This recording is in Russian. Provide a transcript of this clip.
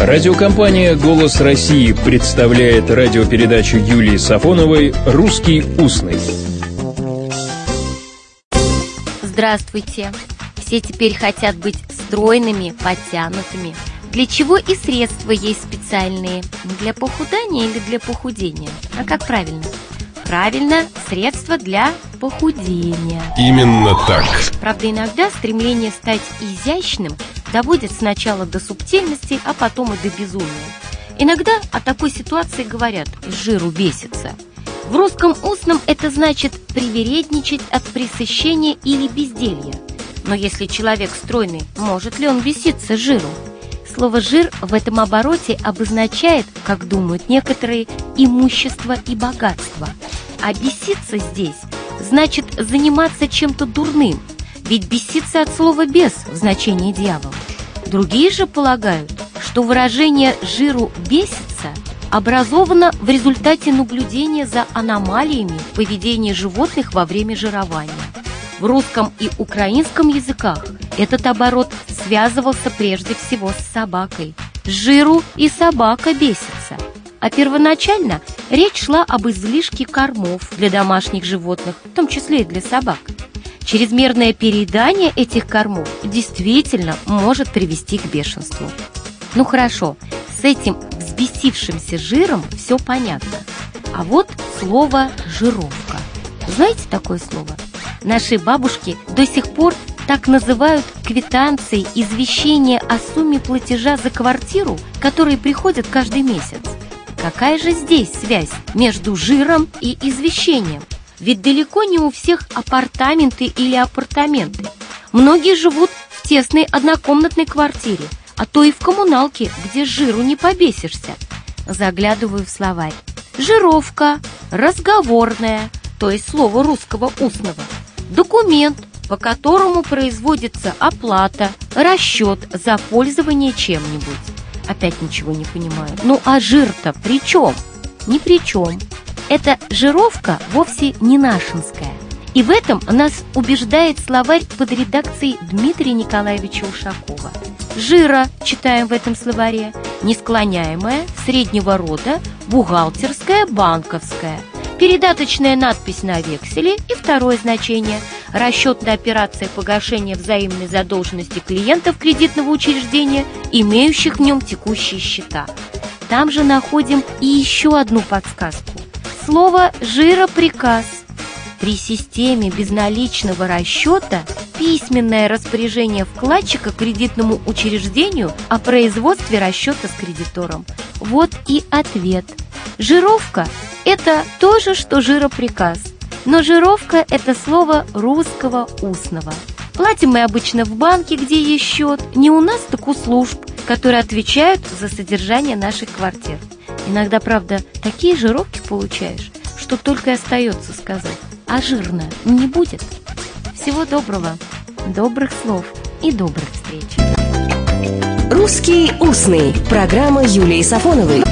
Радиокомпания «Голос России» представляет радиопередачу Юлии Сафоновой «Русский устный». Здравствуйте! Все теперь хотят быть стройными, подтянутыми. Для чего и средства есть специальные? Для похудания или для похудения? А как правильно? Правильно, средства для похудения. Именно так. Правда, иногда стремление стать изящным доводит сначала до субтильности, а потом и до безумия. Иногда о такой ситуации говорят «жиру бесится». В русском устном это значит привередничать от пресыщения или безделья. Но если человек стройный, может ли он беситься жиру? Слово «жир» в этом обороте обозначает, как думают некоторые, имущество и богатство – а беситься здесь значит заниматься чем-то дурным, ведь беситься от слова «бес» в значении дьявол. Другие же полагают, что выражение «жиру бесится» образовано в результате наблюдения за аномалиями в поведении животных во время жирования. В русском и украинском языках этот оборот связывался прежде всего с собакой. Жиру и собака бесится – а первоначально речь шла об излишке кормов для домашних животных, в том числе и для собак. Чрезмерное переедание этих кормов действительно может привести к бешенству. Ну хорошо, с этим взбесившимся жиром все понятно. А вот слово «жировка». Знаете такое слово? Наши бабушки до сих пор так называют квитанции извещения о сумме платежа за квартиру, которые приходят каждый месяц. Какая же здесь связь между жиром и извещением? Ведь далеко не у всех апартаменты или апартаменты. Многие живут в тесной однокомнатной квартире, а то и в коммуналке, где жиру не побесишься. Заглядываю в словарь. Жировка, разговорная, то есть слово русского устного. Документ, по которому производится оплата, расчет за пользование чем-нибудь. Опять ничего не понимаю. Ну а жир-то при чем? Ни при чем. Эта жировка вовсе не нашинская. И в этом нас убеждает словарь под редакцией Дмитрия Николаевича Ушакова. Жира, читаем в этом словаре, несклоняемая, среднего рода, бухгалтерская, банковская. Передаточная надпись на векселе и второе значение – расчетная операция погашения взаимной задолженности клиентов кредитного учреждения, имеющих в нем текущие счета. Там же находим и еще одну подсказку. Слово «жироприказ». При системе безналичного расчета письменное распоряжение вкладчика кредитному учреждению о производстве расчета с кредитором. Вот и ответ. Жировка – это то же, что жироприказ – но жировка – это слово русского устного. Платим мы обычно в банке, где есть счет, не у нас, так у служб, которые отвечают за содержание наших квартир. Иногда, правда, такие жировки получаешь, что только и остается сказать. А жирно не будет. Всего доброго, добрых слов и добрых встреч. «Русский устный» – программа Юлии Сафоновой.